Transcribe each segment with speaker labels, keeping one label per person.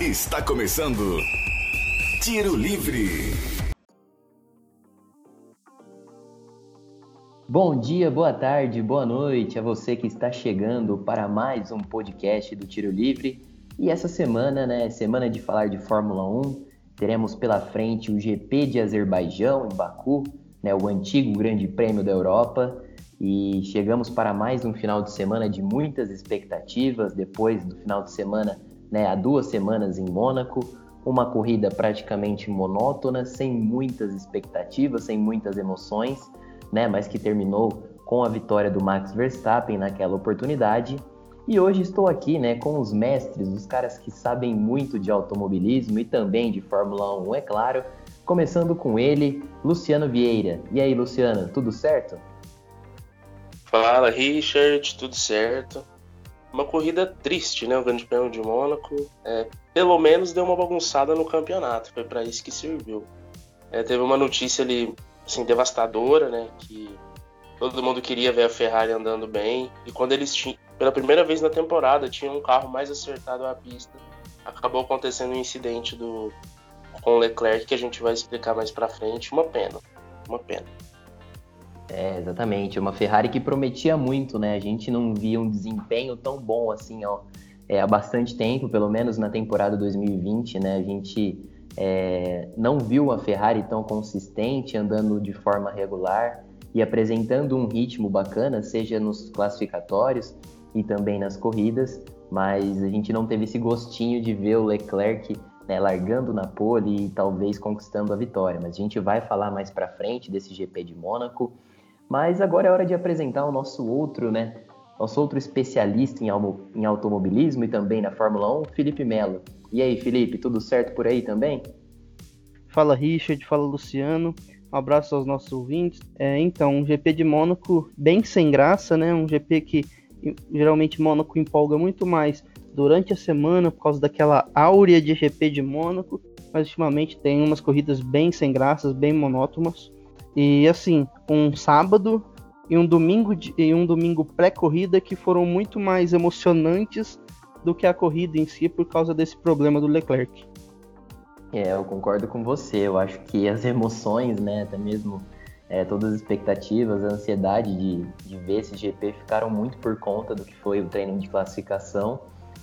Speaker 1: Está começando Tiro Livre.
Speaker 2: Bom dia, boa tarde, boa noite a você que está chegando para mais um podcast do Tiro Livre. E essa semana, né, semana de falar de Fórmula 1, teremos pela frente o GP de Azerbaijão em Baku, né, o antigo Grande Prêmio da Europa. E chegamos para mais um final de semana de muitas expectativas, depois do final de semana, né, há duas semanas em Mônaco, uma corrida praticamente monótona, sem muitas expectativas, sem muitas emoções né, mas que terminou com a vitória do Max Verstappen naquela oportunidade. E hoje estou aqui, né, com os mestres, os caras que sabem muito de automobilismo e também de Fórmula 1, é claro. Começando com ele, Luciano Vieira. E aí, Luciano, tudo certo?
Speaker 3: Fala, Richard, tudo certo. Uma corrida triste, né? O Grande Prêmio de Mônaco. É, pelo menos deu uma bagunçada no campeonato, foi para isso que serviu. É, teve uma notícia ali assim, devastadora, né? Que todo mundo queria ver a Ferrari andando bem. E quando eles tinham, pela primeira vez na temporada, tinham um carro mais acertado à pista, acabou acontecendo um incidente do com o Leclerc que a gente vai explicar mais para frente. Uma pena, uma pena.
Speaker 2: É, exatamente. Uma Ferrari que prometia muito, né? A gente não via um desempenho tão bom assim, ó, é, há bastante tempo, pelo menos na temporada 2020, né? A gente é, não viu a Ferrari tão consistente, andando de forma regular e apresentando um ritmo bacana, seja nos classificatórios e também nas corridas, mas a gente não teve esse gostinho de ver o Leclerc né, largando na pole e talvez conquistando a vitória. Mas a gente vai falar mais para frente desse GP de Mônaco. Mas agora é hora de apresentar o nosso outro, né? Nosso outro especialista em, em automobilismo e também na Fórmula 1, Felipe Melo. E aí, Felipe, tudo certo por aí também?
Speaker 4: Fala Richard, fala Luciano. Um abraço aos nossos ouvintes. É, então, um GP de Mônaco bem sem graça, né? Um GP que geralmente Mônaco empolga muito mais durante a semana por causa daquela áurea de GP de Mônaco, mas ultimamente tem umas corridas bem sem graças, bem monótonas. E assim, um sábado e um domingo de, e um domingo pré-corrida que foram muito mais emocionantes do que a corrida em si por causa desse problema do Leclerc.
Speaker 2: É, eu concordo com você. Eu acho que as emoções, né, até mesmo é, todas as expectativas, a ansiedade de, de ver esse GP ficaram muito por conta do que foi o treino de classificação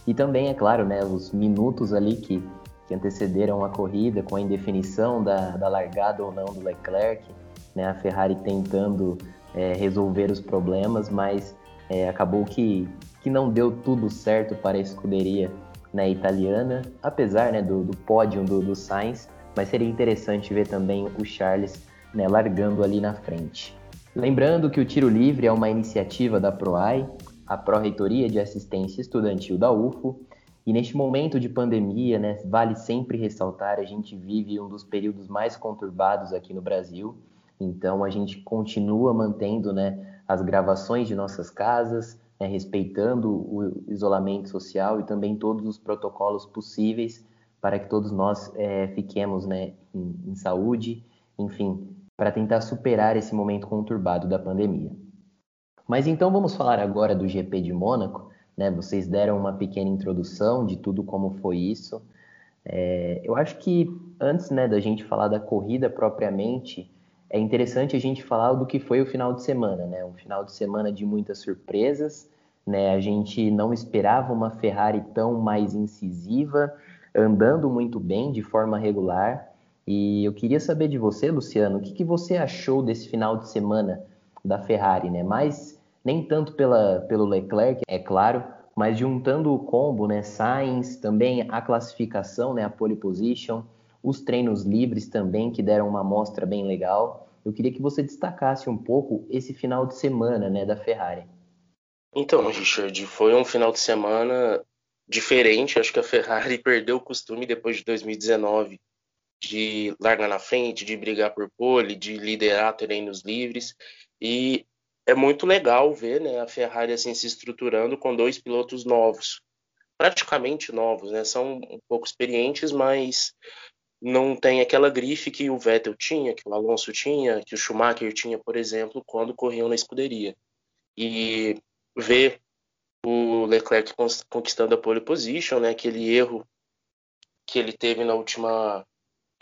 Speaker 2: e também, é claro, né, os minutos ali que, que antecederam a corrida, com a indefinição da, da largada ou não do Leclerc, né, a Ferrari tentando é, resolver os problemas, mas é, acabou que, que não deu tudo certo para a escuderia né, italiana, apesar né, do, do pódio do, do Sainz, mas seria interessante ver também o Charles né, largando ali na frente. Lembrando que o Tiro Livre é uma iniciativa da PROAI, a Pró-Reitoria de Assistência Estudantil da UFO, e neste momento de pandemia, né, vale sempre ressaltar, a gente vive um dos períodos mais conturbados aqui no Brasil, então a gente continua mantendo né, as gravações de nossas casas, né, respeitando o isolamento social e também todos os protocolos possíveis para que todos nós é, fiquemos né, em, em saúde, enfim, para tentar superar esse momento conturbado da pandemia. Mas então vamos falar agora do GP de Mônaco. Né? Vocês deram uma pequena introdução de tudo como foi isso. É, eu acho que antes né, da gente falar da corrida propriamente, é interessante a gente falar do que foi o final de semana, né? Um final de semana de muitas surpresas, né? A gente não esperava uma Ferrari tão mais incisiva, andando muito bem, de forma regular. E eu queria saber de você, Luciano, o que, que você achou desse final de semana da Ferrari, né? Mas nem tanto pela, pelo Leclerc, é claro, mas juntando o combo, né? Sainz, também a classificação, né? A pole position, os treinos livres também, que deram uma amostra bem legal. Eu queria que você destacasse um pouco esse final de semana né, da Ferrari.
Speaker 3: Então, Richard, foi um final de semana diferente. Acho que a Ferrari perdeu o costume depois de 2019 de largar na frente, de brigar por pole, de liderar treinos livres. E é muito legal ver né, a Ferrari assim se estruturando com dois pilotos novos, praticamente novos, né? São um pouco experientes, mas não tem aquela grife que o Vettel tinha, que o Alonso tinha, que o Schumacher tinha, por exemplo, quando corriam na escuderia. E ver o Leclerc conquistando a pole position, né, aquele erro que ele teve na última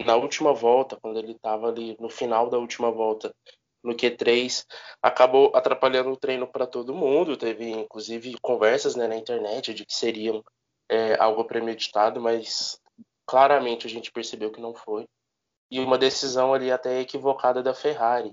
Speaker 3: na última volta, quando ele estava ali no final da última volta no Q3, acabou atrapalhando o treino para todo mundo. Teve inclusive conversas né, na internet de que seriam é, algo premeditado, mas claramente a gente percebeu que não foi. E uma decisão ali até equivocada da Ferrari.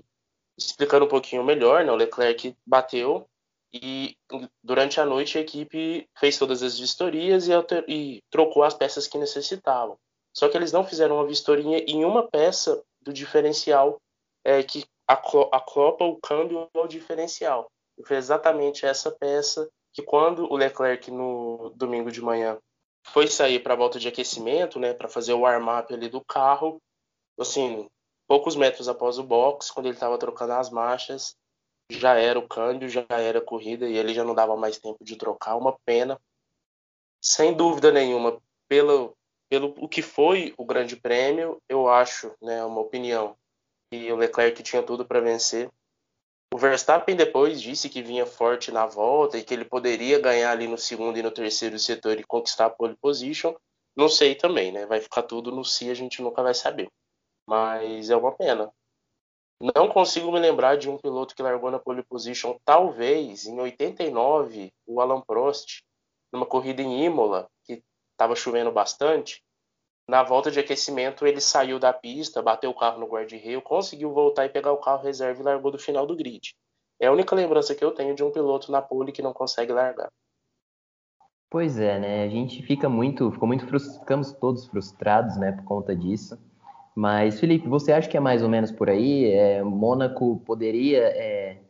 Speaker 3: Explicando um pouquinho melhor, né, o Leclerc bateu e durante a noite a equipe fez todas as vistorias e, e trocou as peças que necessitavam. Só que eles não fizeram uma vistoria em uma peça do diferencial é, que acopla o câmbio ao diferencial. E foi exatamente essa peça que quando o Leclerc no domingo de manhã foi sair para a volta de aquecimento, né, para fazer o warm-up ali do carro, assim, poucos metros após o box, quando ele estava trocando as marchas, já era o câmbio, já era a corrida e ele já não dava mais tempo de trocar, uma pena. Sem dúvida nenhuma, pelo pelo o que foi o Grande Prêmio, eu acho, né, uma opinião, que o Leclerc tinha tudo para vencer. O Verstappen depois disse que vinha forte na volta e que ele poderia ganhar ali no segundo e no terceiro setor e conquistar a pole position. Não sei também, né? Vai ficar tudo no si, a gente nunca vai saber. Mas é uma pena. Não consigo me lembrar de um piloto que largou na pole position, talvez em 89, o Alan Prost, numa corrida em Imola, que estava chovendo bastante. Na volta de aquecimento, ele saiu da pista, bateu o carro no guarda-reio, conseguiu voltar e pegar o carro reserva e largou do final do grid. É a única lembrança que eu tenho de um piloto na pole que não consegue largar.
Speaker 2: Pois é, né? A gente fica muito, ficou muito ficamos todos frustrados, né, por conta disso. Mas Felipe, você acha que é mais ou menos por aí? É, Mônaco poderia, é,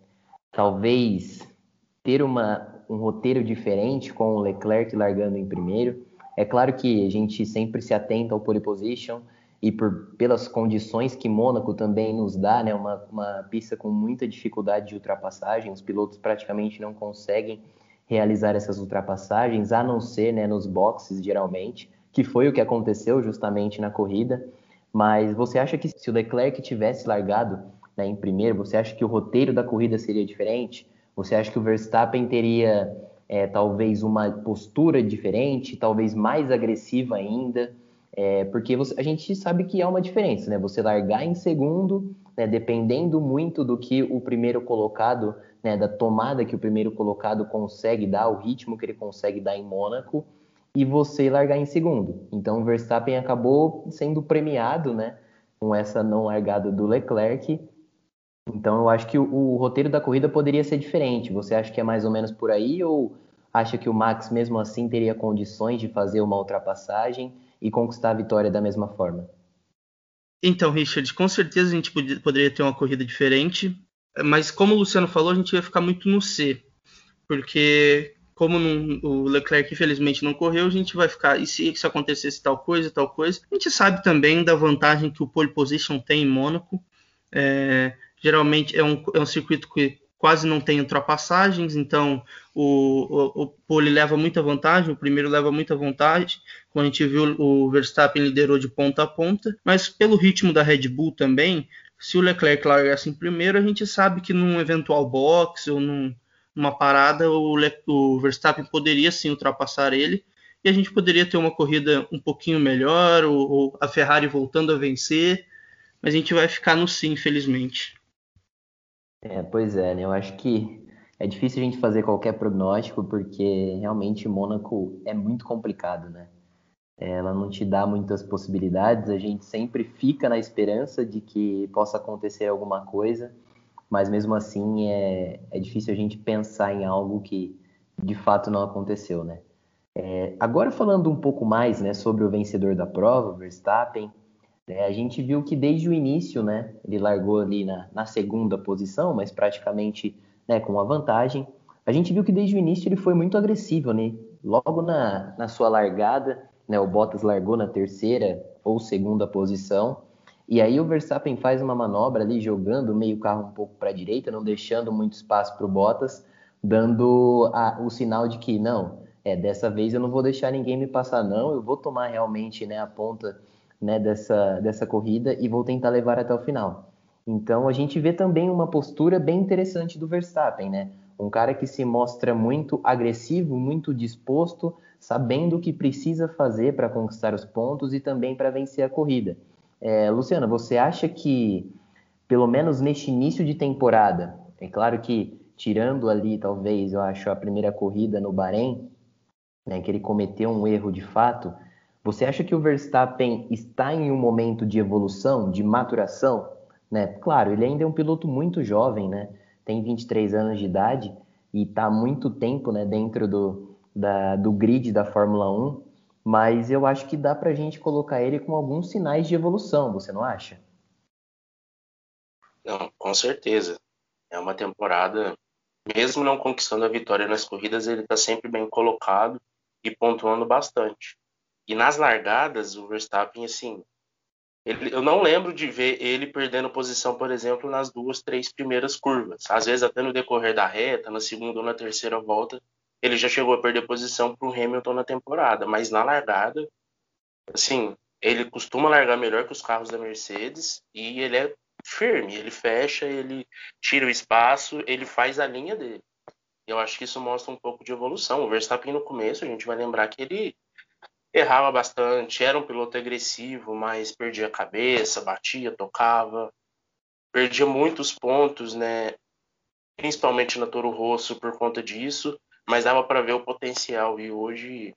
Speaker 2: talvez, ter uma, um roteiro diferente com o Leclerc largando em primeiro? É claro que a gente sempre se atenta ao pole position e por, pelas condições que Mônaco também nos dá, né, uma, uma pista com muita dificuldade de ultrapassagem, os pilotos praticamente não conseguem realizar essas ultrapassagens, a não ser né, nos boxes, geralmente, que foi o que aconteceu justamente na corrida. Mas você acha que se o Leclerc tivesse largado né, em primeiro, você acha que o roteiro da corrida seria diferente? Você acha que o Verstappen teria é, talvez uma postura diferente, talvez mais agressiva ainda, é, porque você, a gente sabe que há uma diferença, né? Você largar em segundo, né, dependendo muito do que o primeiro colocado, né, da tomada que o primeiro colocado consegue dar, o ritmo que ele consegue dar em Mônaco, e você largar em segundo. Então o Verstappen acabou sendo premiado, né, com essa não largada do Leclerc, então eu acho que o, o, roteiro da corrida poderia ser diferente. Você acha que é mais ou menos por aí ou acha que o Max mesmo assim teria condições de fazer uma ultrapassagem e conquistar a vitória da mesma forma?
Speaker 4: Então, Richard, com certeza a gente poderia ter uma corrida diferente, mas como o Luciano falou, a gente ia ficar muito no C, porque como não, o Leclerc infelizmente não correu, a gente vai ficar, e se isso acontecesse tal coisa, tal coisa. A gente sabe também da vantagem que o pole position tem em Mônaco. É, geralmente é um, é um circuito que quase não tem ultrapassagens, então o, o, o pole leva muita vantagem, o primeiro leva muita vantagem. Como a gente viu, o Verstappen liderou de ponta a ponta, mas pelo ritmo da Red Bull também, se o Leclerc largasse em primeiro, a gente sabe que num eventual box ou num, numa parada, o, Le, o Verstappen poderia sim ultrapassar ele e a gente poderia ter uma corrida um pouquinho melhor, ou, ou a Ferrari voltando a vencer, mas a gente vai ficar no sim, infelizmente.
Speaker 2: É, pois é, né? Eu acho que é difícil a gente fazer qualquer prognóstico, porque realmente Mônaco é muito complicado, né? Ela não te dá muitas possibilidades, a gente sempre fica na esperança de que possa acontecer alguma coisa, mas mesmo assim é, é difícil a gente pensar em algo que de fato não aconteceu, né? É, agora falando um pouco mais né, sobre o vencedor da prova, Verstappen, é, a gente viu que desde o início, né, ele largou ali na, na segunda posição, mas praticamente né, com uma vantagem. A gente viu que desde o início ele foi muito agressivo, né? Logo na, na sua largada, né, o Bottas largou na terceira ou segunda posição. E aí o Verstappen faz uma manobra ali, jogando meio carro um pouco para a direita, não deixando muito espaço para o Bottas, dando a, o sinal de que não, é dessa vez eu não vou deixar ninguém me passar não, eu vou tomar realmente né, a ponta né, dessa, dessa corrida e vou tentar levar até o final. Então a gente vê também uma postura bem interessante do Verstappen, né? Um cara que se mostra muito agressivo, muito disposto, sabendo o que precisa fazer para conquistar os pontos e também para vencer a corrida. É, Luciana, você acha que, pelo menos neste início de temporada, é claro que tirando ali, talvez, eu acho, a primeira corrida no Bahrein, né, que ele cometeu um erro de fato, você acha que o Verstappen está em um momento de evolução, de maturação? Né? Claro, ele ainda é um piloto muito jovem, né? tem 23 anos de idade e está há muito tempo né, dentro do, da, do grid da Fórmula 1, mas eu acho que dá para a gente colocar ele com alguns sinais de evolução, você não acha?
Speaker 3: Não, com certeza. É uma temporada, mesmo não conquistando a vitória nas corridas, ele está sempre bem colocado e pontuando bastante. E nas largadas, o Verstappen, assim, ele, eu não lembro de ver ele perdendo posição, por exemplo, nas duas, três primeiras curvas. Às vezes, até no decorrer da reta, na segunda ou na terceira volta, ele já chegou a perder posição para o Hamilton na temporada. Mas na largada, assim, ele costuma largar melhor que os carros da Mercedes e ele é firme. Ele fecha, ele tira o espaço, ele faz a linha dele. Eu acho que isso mostra um pouco de evolução. O Verstappen no começo, a gente vai lembrar que ele errava bastante, era um piloto agressivo, mas perdia a cabeça, batia, tocava, perdia muitos pontos, né? Principalmente na Toro Rosso por conta disso, mas dava para ver o potencial e hoje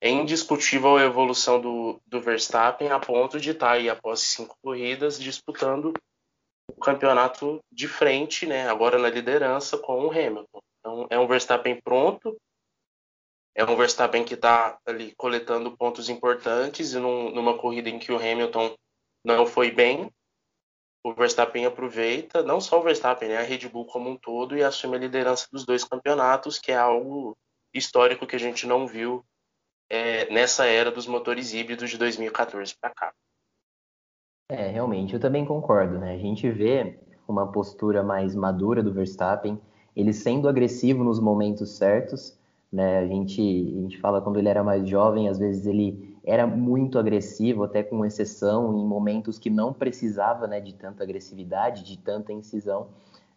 Speaker 3: é indiscutível a evolução do, do Verstappen a ponto de estar tá aí após cinco corridas disputando o campeonato de frente, né? Agora na liderança com o Hamilton. Então é um Verstappen pronto é um Verstappen que está ali coletando pontos importantes e num, numa corrida em que o Hamilton não foi bem, o Verstappen aproveita, não só o Verstappen, né, a Red Bull como um todo, e assume a liderança dos dois campeonatos, que é algo histórico que a gente não viu é, nessa era dos motores híbridos de 2014 para cá.
Speaker 2: É, realmente, eu também concordo, né? A gente vê uma postura mais madura do Verstappen, ele sendo agressivo nos momentos certos, né? A gente, a gente fala quando ele era mais jovem, às vezes ele era muito agressivo, até com exceção, em momentos que não precisava né, de tanta agressividade, de tanta incisão,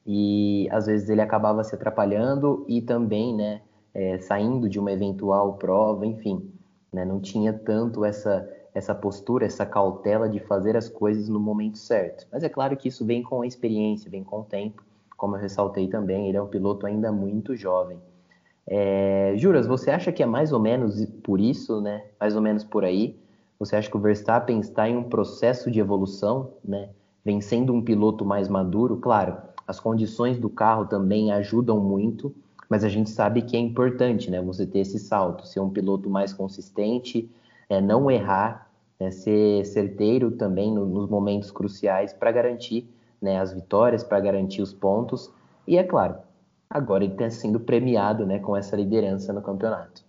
Speaker 2: e às vezes ele acabava se atrapalhando e também né, é, saindo de uma eventual prova, enfim, né, não tinha tanto essa, essa postura, essa cautela de fazer as coisas no momento certo. Mas é claro que isso vem com a experiência, vem com o tempo, como eu ressaltei também, ele é um piloto ainda muito jovem. É, Juras, você acha que é mais ou menos por isso, né? Mais ou menos por aí? Você acha que o Verstappen está em um processo de evolução, né? Vencendo um piloto mais maduro? Claro, as condições do carro também ajudam muito, mas a gente sabe que é importante, né? Você ter esse salto, ser um piloto mais consistente, é, não errar, né, ser certeiro também no, nos momentos cruciais para garantir né, as vitórias, para garantir os pontos. E é claro, agora ele está sendo premiado né, com essa liderança no campeonato.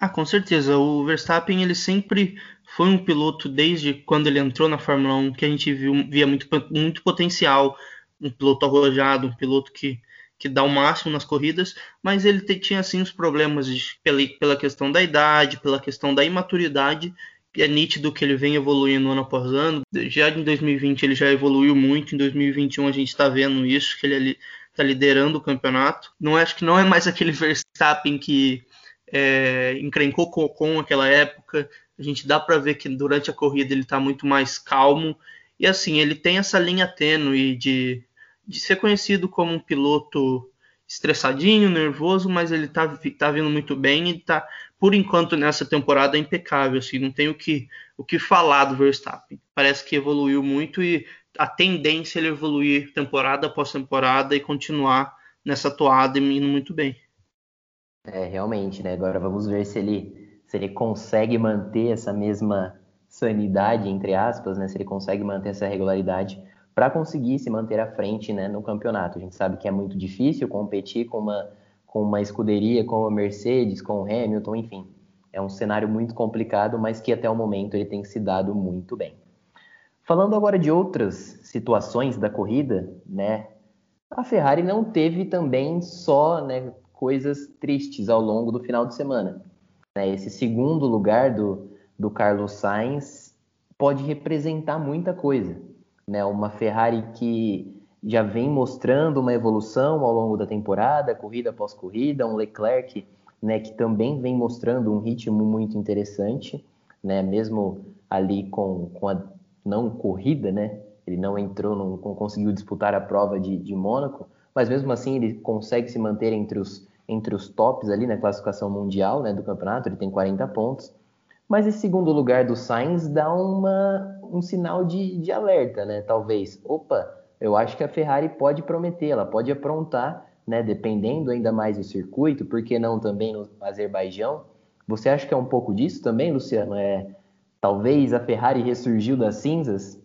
Speaker 4: Ah, com certeza. O Verstappen ele sempre foi um piloto desde quando ele entrou na Fórmula 1 que a gente viu, via muito, muito potencial, um piloto arrojado, um piloto que, que dá o máximo nas corridas, mas ele tinha assim os problemas de, pela, pela questão da idade, pela questão da imaturidade. É nítido que ele vem evoluindo ano após ano. Já em 2020 ele já evoluiu muito, em 2021 a gente está vendo isso, que ele está liderando o campeonato. Não acho que não é mais aquele Verstappen que é, encrencou com, com aquela época. A gente dá para ver que durante a corrida ele está muito mais calmo e assim ele tem essa linha tênue de, de ser conhecido como um piloto estressadinho, nervoso, mas ele está tá vindo muito bem e está por enquanto nessa temporada impecável, assim, não tem o que o que falar do Verstappen. Parece que evoluiu muito e a tendência é ele evoluir temporada após temporada e continuar nessa toada e indo muito bem.
Speaker 2: É, realmente, né? Agora vamos ver se ele, se ele consegue manter essa mesma sanidade, entre aspas, né? Se ele consegue manter essa regularidade para conseguir se manter à frente né, no campeonato. A gente sabe que é muito difícil competir com uma, com uma escuderia como a Mercedes, com o Hamilton, enfim. É um cenário muito complicado, mas que até o momento ele tem se dado muito bem. Falando agora de outras situações da corrida, né? A Ferrari não teve também só né, coisas tristes ao longo do final de semana. Né? Esse segundo lugar do, do Carlos Sainz pode representar muita coisa. Né? Uma Ferrari que já vem mostrando uma evolução ao longo da temporada, corrida após corrida, um Leclerc né, que também vem mostrando um ritmo muito interessante, né, mesmo ali com, com a não corrida, né, ele não entrou, não conseguiu disputar a prova de, de Mônaco, mas mesmo assim ele consegue se manter entre os, entre os tops ali na classificação mundial né, do campeonato, ele tem 40 pontos, mas esse segundo lugar do Sainz dá uma, um sinal de, de alerta, né, talvez, opa, eu acho que a Ferrari pode prometer, ela pode aprontar, né, dependendo ainda mais do circuito, por que não também no Azerbaijão? Você acha que é um pouco disso também, Luciano? É, talvez a Ferrari ressurgiu das cinzas?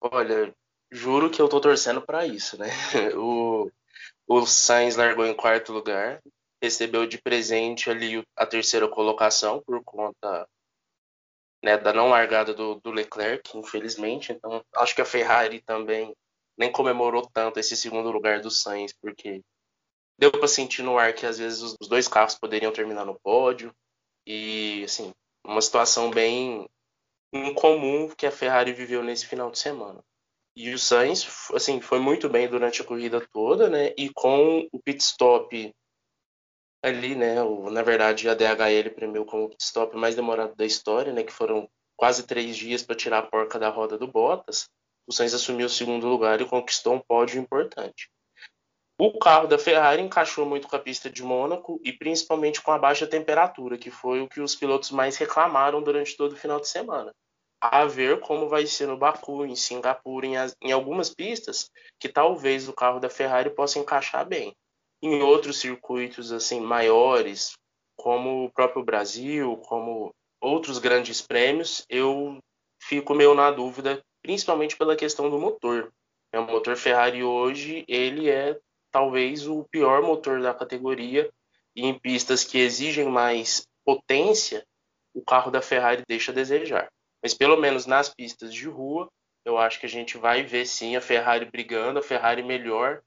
Speaker 3: Olha, juro que eu tô torcendo para isso, né? O, o Sainz largou em quarto lugar, recebeu de presente ali a terceira colocação por conta né, da não largada do, do Leclerc, infelizmente. Então, acho que a Ferrari também nem comemorou tanto esse segundo lugar do Sainz, porque deu para sentir no ar que às vezes os dois carros poderiam terminar no pódio e assim uma situação bem incomum que a Ferrari viveu nesse final de semana. E o Sainz, assim, foi muito bem durante a corrida toda, né? E com o pit stop ali, né? O, na verdade, a DHL premiou como o pit stop mais demorado da história, né? Que foram quase três dias para tirar a porca da roda do Bottas o Sainz assumiu o segundo lugar e conquistou um pódio importante. O carro da Ferrari encaixou muito com a pista de Mônaco e principalmente com a baixa temperatura, que foi o que os pilotos mais reclamaram durante todo o final de semana. A ver como vai ser no Baku, em Singapura, em, as, em algumas pistas que talvez o carro da Ferrari possa encaixar bem. Em outros circuitos assim maiores, como o próprio Brasil, como outros grandes prêmios, eu fico meio na dúvida principalmente pela questão do motor. O motor Ferrari hoje ele é talvez o pior motor da categoria e em pistas que exigem mais potência, o carro da Ferrari deixa a desejar. Mas pelo menos nas pistas de rua, eu acho que a gente vai ver sim a Ferrari brigando, a Ferrari melhor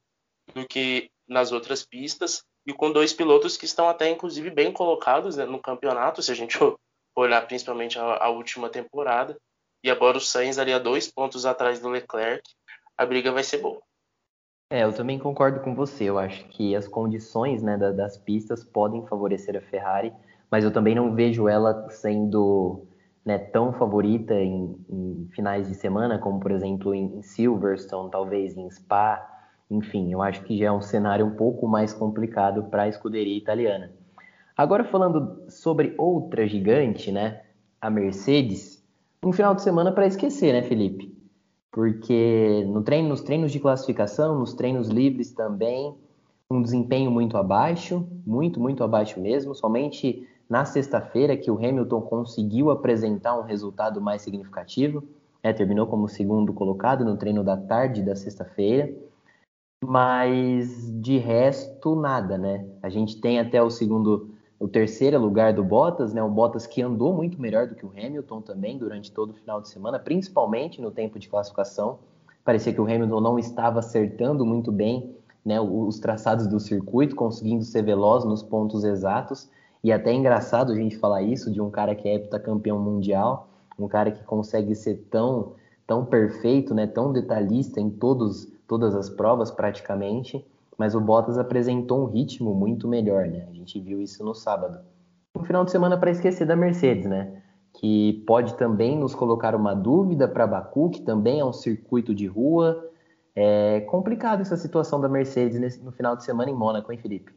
Speaker 3: do que nas outras pistas e com dois pilotos que estão até inclusive bem colocados né, no campeonato, se a gente olhar principalmente a, a última temporada e agora o Sainz ali a dois pontos atrás do Leclerc, a briga vai ser boa.
Speaker 2: É, eu também concordo com você. Eu acho que as condições né, das pistas podem favorecer a Ferrari, mas eu também não vejo ela sendo né, tão favorita em, em, finais de semana, como por exemplo em, Silverstone, talvez em Spa. Enfim, eu acho que já é um cenário um pouco mais complicado para a escuderia italiana. Agora falando sobre outra gigante, né, a Mercedes, um final de semana para esquecer, né, Felipe? Porque no treino, nos treinos de classificação, nos treinos livres também, um desempenho muito abaixo, muito, muito abaixo mesmo. Somente na sexta-feira que o Hamilton conseguiu apresentar um resultado mais significativo. É, terminou como segundo colocado no treino da tarde da sexta-feira. Mas de resto, nada, né? A gente tem até o segundo o terceiro lugar do Bottas, né? O Bottas que andou muito melhor do que o Hamilton também durante todo o final de semana, principalmente no tempo de classificação. Parecia que o Hamilton não estava acertando muito bem né, os traçados do circuito, conseguindo ser veloz nos pontos exatos. E até é engraçado a gente falar isso de um cara que é heptacampeão mundial, um cara que consegue ser tão, tão perfeito, né, tão detalhista em todos, todas as provas praticamente mas o Bottas apresentou um ritmo muito melhor, né? A gente viu isso no sábado. Um final de semana para esquecer da Mercedes, né? Que pode também nos colocar uma dúvida para Baku, que também é um circuito de rua. É complicado essa situação da Mercedes nesse, no final de semana em Mônaco, hein, Felipe?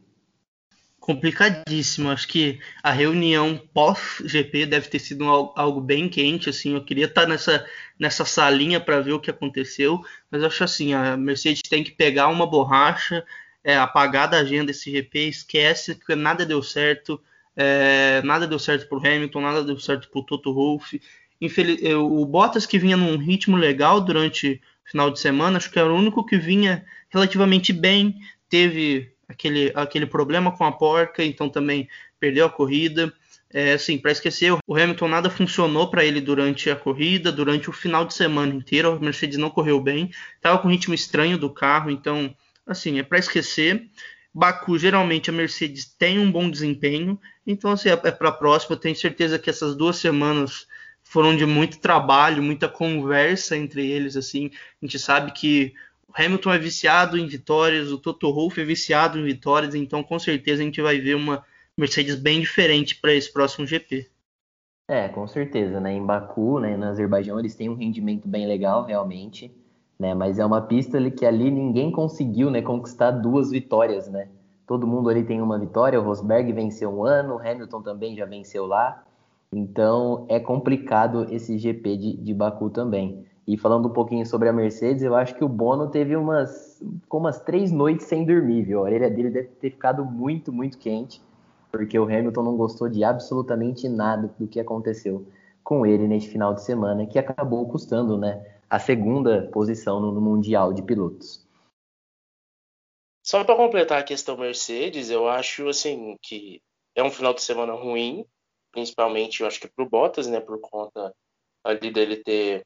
Speaker 4: Complicadíssimo. Acho que a reunião pós-GP deve ter sido algo bem quente. Assim, eu queria estar nessa, nessa salinha para ver o que aconteceu, mas acho assim, a Mercedes tem que pegar uma borracha, é, apagar da agenda esse GP, esquece que nada deu certo, é, nada deu certo para o Hamilton, nada deu certo para o Toto Wolff. Infeliz... O Bottas que vinha num ritmo legal durante o final de semana, acho que era o único que vinha relativamente bem, teve aquele, aquele problema com a porca, então também perdeu a corrida. É, assim, para esquecer, o Hamilton nada funcionou para ele durante a corrida, durante o final de semana inteiro. A Mercedes não correu bem, estava com um ritmo estranho do carro, então, assim, é para esquecer. Baku, geralmente a Mercedes tem um bom desempenho, então, assim, é, é para a próxima. Eu tenho certeza que essas duas semanas foram de muito trabalho, muita conversa entre eles. Assim, a gente sabe que Hamilton é viciado em vitórias, o Toto Wolff é viciado em vitórias, então com certeza a gente vai ver uma Mercedes bem diferente para esse próximo GP.
Speaker 2: É, com certeza, né? Em Baku, né, no Azerbaijão, eles têm um rendimento bem legal, realmente, né? Mas é uma pista que ali ninguém conseguiu, né, conquistar duas vitórias, né? Todo mundo ali tem uma vitória, o Rosberg venceu um ano, o Hamilton também já venceu lá. Então é complicado esse GP de, de Baku também. E falando um pouquinho sobre a Mercedes, eu acho que o Bono teve umas, com umas três noites sem dormir, viu? A orelha dele deve ter ficado muito, muito quente, porque o Hamilton não gostou de absolutamente nada do que aconteceu com ele neste final de semana, que acabou custando, né, a segunda posição no, Mundial de Pilotos.
Speaker 3: Só para completar a questão Mercedes, eu acho assim que é um final de semana ruim, principalmente eu acho que para o Bottas, né, por conta ali dele ter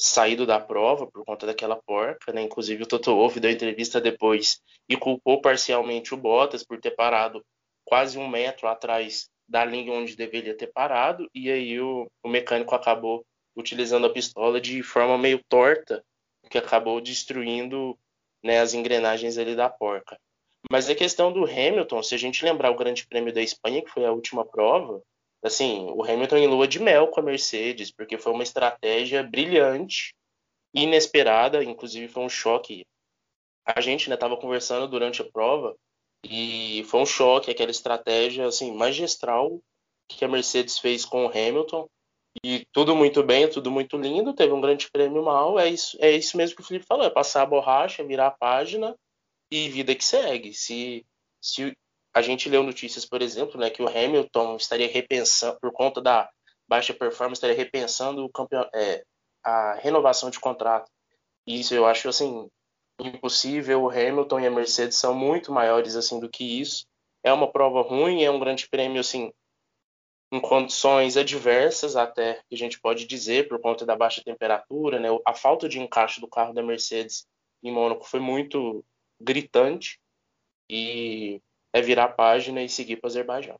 Speaker 3: saído da prova por conta daquela porca, né? Inclusive o Toto Wolff deu entrevista depois e culpou parcialmente o Bottas por ter parado quase um metro atrás da linha onde deveria ter parado e aí o, o mecânico acabou utilizando a pistola de forma meio torta, que acabou destruindo né, as engrenagens ali da porca. Mas a questão do Hamilton, se a gente lembrar o Grande Prêmio da Espanha, que foi a última prova, assim, o Hamilton em lua de mel com a Mercedes, porque foi uma estratégia brilhante, inesperada, inclusive foi um choque. A gente né, estava conversando durante a prova e foi um choque aquela estratégia assim magistral que a Mercedes fez com o Hamilton e tudo muito bem, tudo muito lindo, teve um grande prêmio mal, é isso, é isso mesmo que o Felipe falou, é passar a borracha, virar a página e vida que segue. Se, se a gente leu notícias, por exemplo, né, que o Hamilton estaria repensando, por conta da baixa performance, estaria repensando o campeon... É, a renovação de contrato. Isso eu acho assim impossível. O Hamilton e a Mercedes são muito maiores assim do que isso. É uma prova ruim, é um grande prêmio assim em condições adversas até que a gente pode dizer por conta da baixa temperatura, né? A falta de encaixe do carro da Mercedes em Mônaco foi muito gritante e é virar a página e seguir para o Azerbaijão.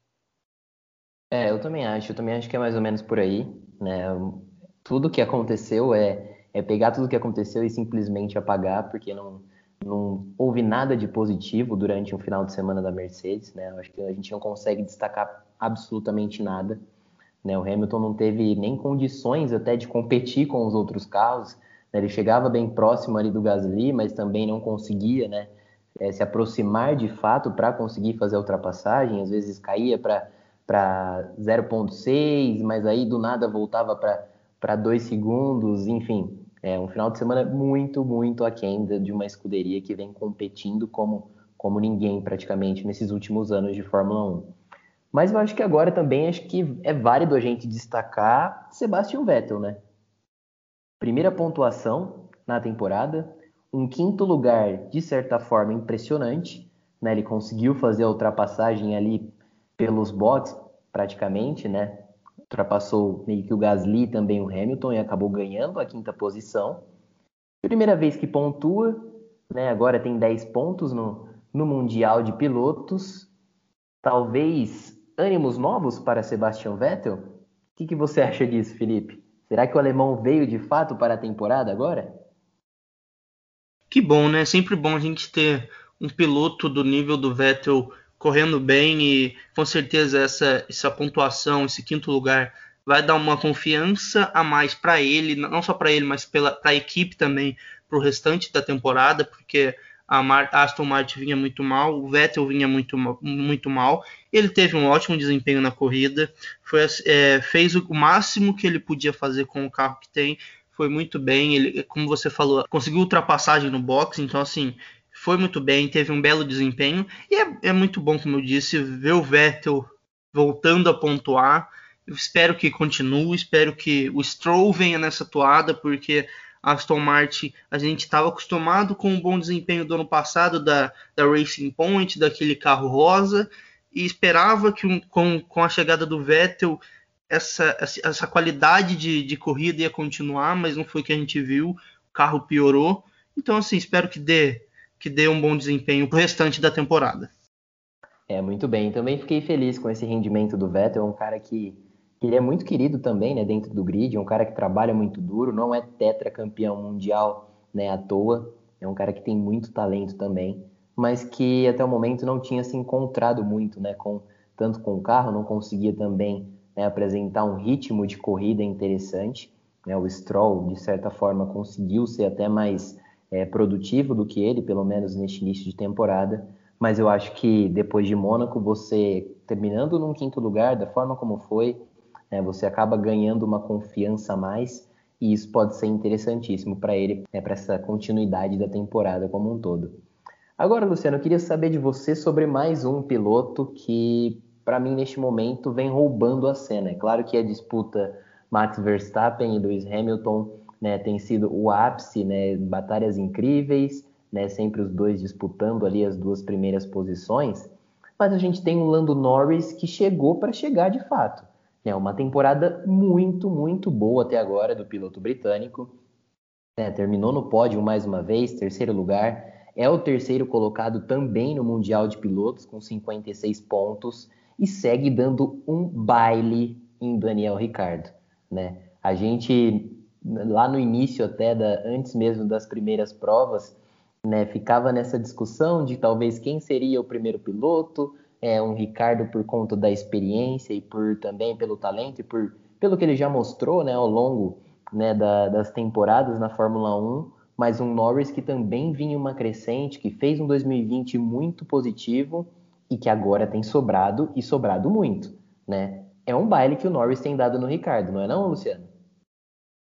Speaker 2: É, eu também acho. Eu também acho que é mais ou menos por aí, né? Tudo que aconteceu é, é pegar tudo que aconteceu e simplesmente apagar, porque não, não houve nada de positivo durante o final de semana da Mercedes, né? Eu acho que a gente não consegue destacar absolutamente nada. Né? O Hamilton não teve nem condições até de competir com os outros carros. Né? Ele chegava bem próximo ali do Gasly, mas também não conseguia, né? É, se aproximar de fato para conseguir fazer a ultrapassagem, às vezes caía para 0,6, mas aí do nada voltava para 2 segundos, enfim. É um final de semana muito, muito aquém de uma escuderia que vem competindo como, como ninguém praticamente nesses últimos anos de Fórmula 1. Mas eu acho que agora também acho que é válido a gente destacar Sebastian Vettel, né? Primeira pontuação na temporada, um quinto lugar, de certa forma, impressionante. Né? Ele conseguiu fazer a ultrapassagem ali pelos boxes, praticamente, né? Ultrapassou meio que o Gasly também o Hamilton e acabou ganhando a quinta posição. Primeira vez que pontua, né? Agora tem 10 pontos no, no Mundial de Pilotos. Talvez ânimos novos para Sebastian Vettel? O que, que você acha disso, Felipe? Será que o alemão veio de fato para a temporada agora?
Speaker 4: Que bom, né? Sempre bom a gente ter um piloto do nível do Vettel correndo bem e com certeza essa, essa pontuação, esse quinto lugar vai dar uma confiança a mais para ele, não só para ele, mas para a equipe também, para o restante da temporada, porque a, Mar Aston Martin vinha muito mal, o Vettel vinha muito, muito mal. Ele teve um ótimo desempenho na corrida, foi, é, fez o máximo que ele podia fazer com o carro que tem, foi muito bem. Ele, como você falou, conseguiu ultrapassagem no boxe, então assim, foi muito bem, teve um belo desempenho. E é, é muito bom, como eu disse, ver o Vettel voltando a pontuar. Eu espero que continue, espero que o Stroll venha nessa toada, porque a Aston Martin, a gente estava acostumado com o bom desempenho do ano passado da, da Racing Point, daquele carro rosa, e esperava que um, com, com a chegada do Vettel essa, essa qualidade de, de corrida ia continuar, mas não foi o que a gente viu. O carro piorou. Então, assim, espero que dê, que dê um bom desempenho para o restante da temporada.
Speaker 2: É, muito bem. Também fiquei feliz com esse rendimento do Vettel. É um cara que, que ele é muito querido também, né, dentro do grid. É um cara que trabalha muito duro, não é tetracampeão mundial né, à toa. é um cara que tem muito talento também, mas que até o momento não tinha se encontrado muito, né, com tanto com o carro, não conseguia também né, apresentar um ritmo de corrida interessante. Né, o Stroll, de certa forma, conseguiu ser até mais é, produtivo do que ele, pelo menos neste início de temporada. Mas eu acho que depois de Mônaco, você terminando num quinto lugar, da forma como foi, né, você acaba ganhando uma confiança a mais e isso pode ser interessantíssimo para ele, né, para essa continuidade da temporada como um todo. Agora, Luciano, eu queria saber de você sobre mais um piloto que, para mim, neste momento, vem roubando a cena. É claro que a disputa Max Verstappen e Lewis Hamilton né, tem sido o ápice, né, batalhas incríveis, né, sempre os dois disputando ali as duas primeiras posições, mas a gente tem o Lando Norris que chegou para chegar de fato. É uma temporada muito, muito boa até agora do piloto britânico. É, terminou no pódio mais uma vez, terceiro lugar. É o terceiro colocado também no Mundial de Pilotos, com 56 pontos, e segue dando um baile em Daniel Ricardo. Né? A gente, lá no início, até da, antes mesmo das primeiras provas, né, ficava nessa discussão de talvez quem seria o primeiro piloto, é, um Ricardo por conta da experiência e por também pelo talento e por pelo que ele já mostrou né, ao longo né, da, das temporadas na Fórmula 1, mas um Norris que também vinha uma crescente, que fez um 2020 muito positivo e que agora tem sobrado e sobrado muito, né? É um baile que o Norris tem dado no Ricardo, não é não, Luciano?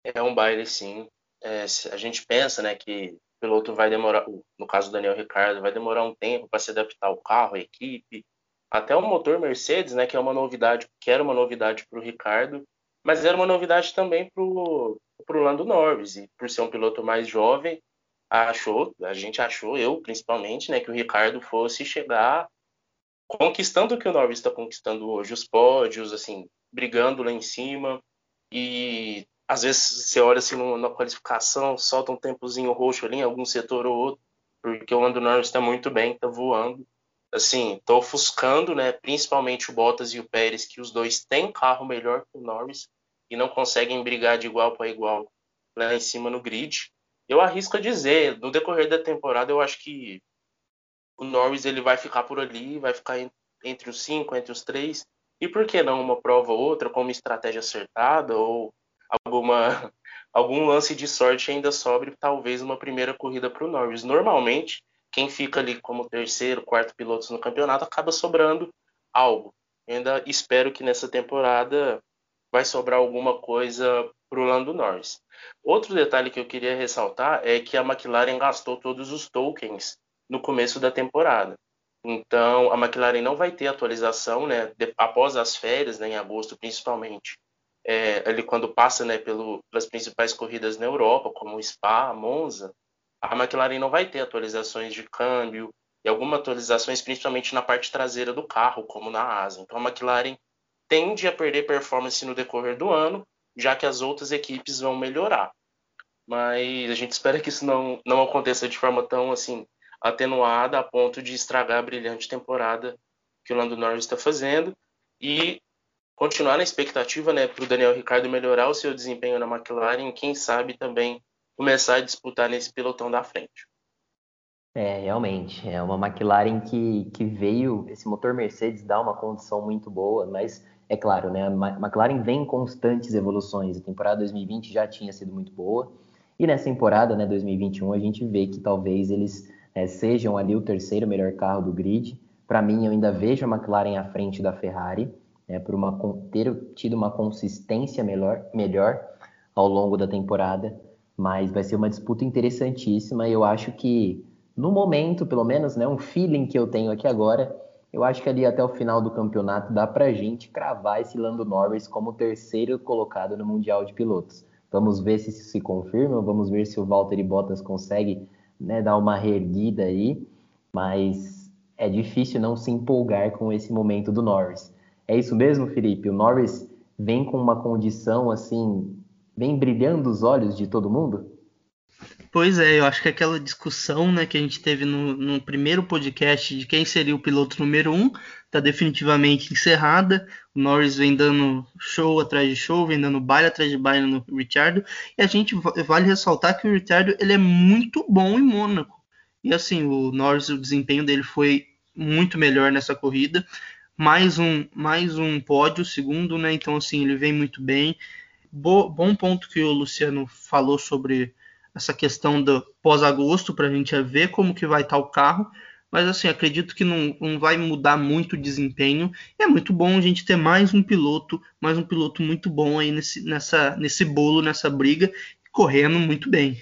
Speaker 3: É um baile, sim. É, a gente pensa, né, que o piloto vai demorar, no caso do Daniel Ricardo, vai demorar um tempo para se adaptar ao carro, à equipe, até o motor Mercedes, né, que é uma novidade, que era uma novidade para o Ricardo, mas era uma novidade também para o Lando Norris, e por ser um piloto mais jovem, achou, a gente achou, eu principalmente, né, que o Ricardo fosse chegar conquistando o que o Norris está conquistando hoje, os pódios, assim, brigando lá em cima, e às vezes você olha assim na qualificação, solta um tempozinho roxo ali em algum setor ou outro, porque o Lando Norris está muito bem, está voando, assim, tô ofuscando, né, principalmente o Bottas e o Pérez, que os dois têm carro melhor que o Norris e não conseguem brigar de igual para igual lá em cima no grid. Eu arrisco a dizer, no decorrer da temporada, eu acho que o Norris ele vai ficar por ali, vai ficar entre os cinco, entre os três, e por que não uma prova ou outra com uma estratégia acertada ou alguma algum lance de sorte ainda sobre talvez uma primeira corrida para o Norris. Normalmente quem fica ali como terceiro, quarto piloto no campeonato acaba sobrando algo. Eu ainda espero que nessa temporada vai sobrar alguma coisa para o Lando Norris. Outro detalhe que eu queria ressaltar é que a McLaren gastou todos os tokens no começo da temporada. Então, a McLaren não vai ter atualização, né, de, após as férias, né, em agosto principalmente. É, ali quando passa, né, pelo, pelas principais corridas na Europa, como Spa, Monza, a McLaren não vai ter atualizações de câmbio e algumas atualizações principalmente na parte traseira do carro, como na asa. Então a McLaren tende a perder performance no decorrer do ano, já que as outras equipes vão melhorar. Mas a gente espera que isso não, não aconteça de forma tão assim atenuada a ponto de estragar a brilhante temporada que o Lando Norris está fazendo e continuar na expectativa né, para o Daniel Ricciardo melhorar o seu desempenho na McLaren e quem sabe também começar a disputar nesse pelotão da frente.
Speaker 2: É, realmente. É uma McLaren que, que veio, esse motor Mercedes dá uma condição muito boa, mas é claro, né? A McLaren vem em constantes evoluções. A temporada 2020 já tinha sido muito boa. E nessa temporada, né, 2021, a gente vê que talvez eles é, sejam ali o terceiro melhor carro do grid. Para mim, eu ainda vejo a McLaren à frente da Ferrari, né, por uma, ter tido uma consistência melhor, melhor ao longo da temporada mas vai ser uma disputa interessantíssima e eu acho que no momento, pelo menos, né, um feeling que eu tenho aqui agora, eu acho que ali até o final do campeonato dá pra gente cravar esse Lando Norris como terceiro colocado no Mundial de Pilotos. Vamos ver se isso se confirma, vamos ver se o Valtteri Bottas consegue né, dar uma reerguida aí, mas é difícil não se empolgar com esse momento do Norris. É isso mesmo, Felipe? O Norris vem com uma condição assim vem brilhando os olhos de todo mundo?
Speaker 4: Pois é, eu acho que aquela discussão né, que a gente teve no, no primeiro podcast de quem seria o piloto número um está definitivamente encerrada. O Norris vem dando show atrás de show, vem dando baile atrás de baile no Richard. E a gente vale ressaltar que o Richard ele é muito bom em Mônaco. E assim, o Norris, o desempenho dele foi muito melhor nessa corrida. Mais um, mais um pódio, segundo, né? Então, assim, ele vem muito bem. Bo bom ponto que o Luciano falou sobre essa questão do pós-agosto, para a gente ver como que vai estar tá o carro. Mas, assim, acredito que não, não vai mudar muito o desempenho. É muito bom a gente ter mais um piloto, mais um piloto muito bom aí nesse, nessa, nesse bolo, nessa briga, correndo muito bem.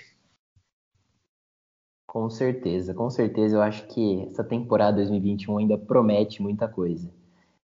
Speaker 2: Com certeza, com certeza. Eu acho que essa temporada 2021 ainda promete muita coisa.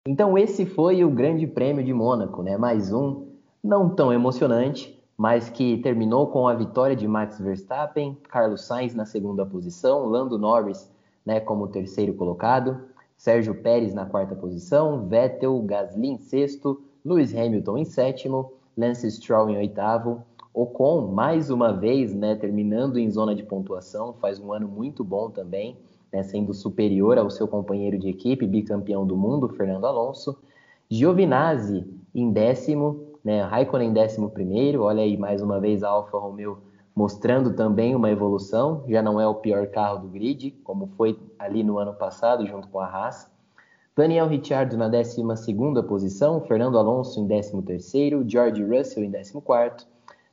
Speaker 2: Então esse foi o Grande Prêmio de Mônaco, né? Mais um, não tão emocionante, mas que terminou com a vitória de Max Verstappen, Carlos Sainz na segunda posição, Lando Norris, né, como terceiro colocado, Sérgio Pérez na quarta posição, Vettel, Gasly em sexto, Lewis Hamilton em sétimo, Lance Stroll em oitavo, Ocon, mais uma vez, né, terminando em zona de pontuação, faz um ano muito bom também, né, sendo superior ao seu companheiro de equipe, bicampeão do mundo, Fernando Alonso. Giovinazzi em décimo, né, Raikkonen em décimo primeiro, olha aí mais uma vez a Alfa Romeo mostrando também uma evolução, já não é o pior carro do grid, como foi ali no ano passado, junto com a Haas. Daniel Ricciardo na 12 posição, Fernando Alonso em 13º, George Russell em 14º,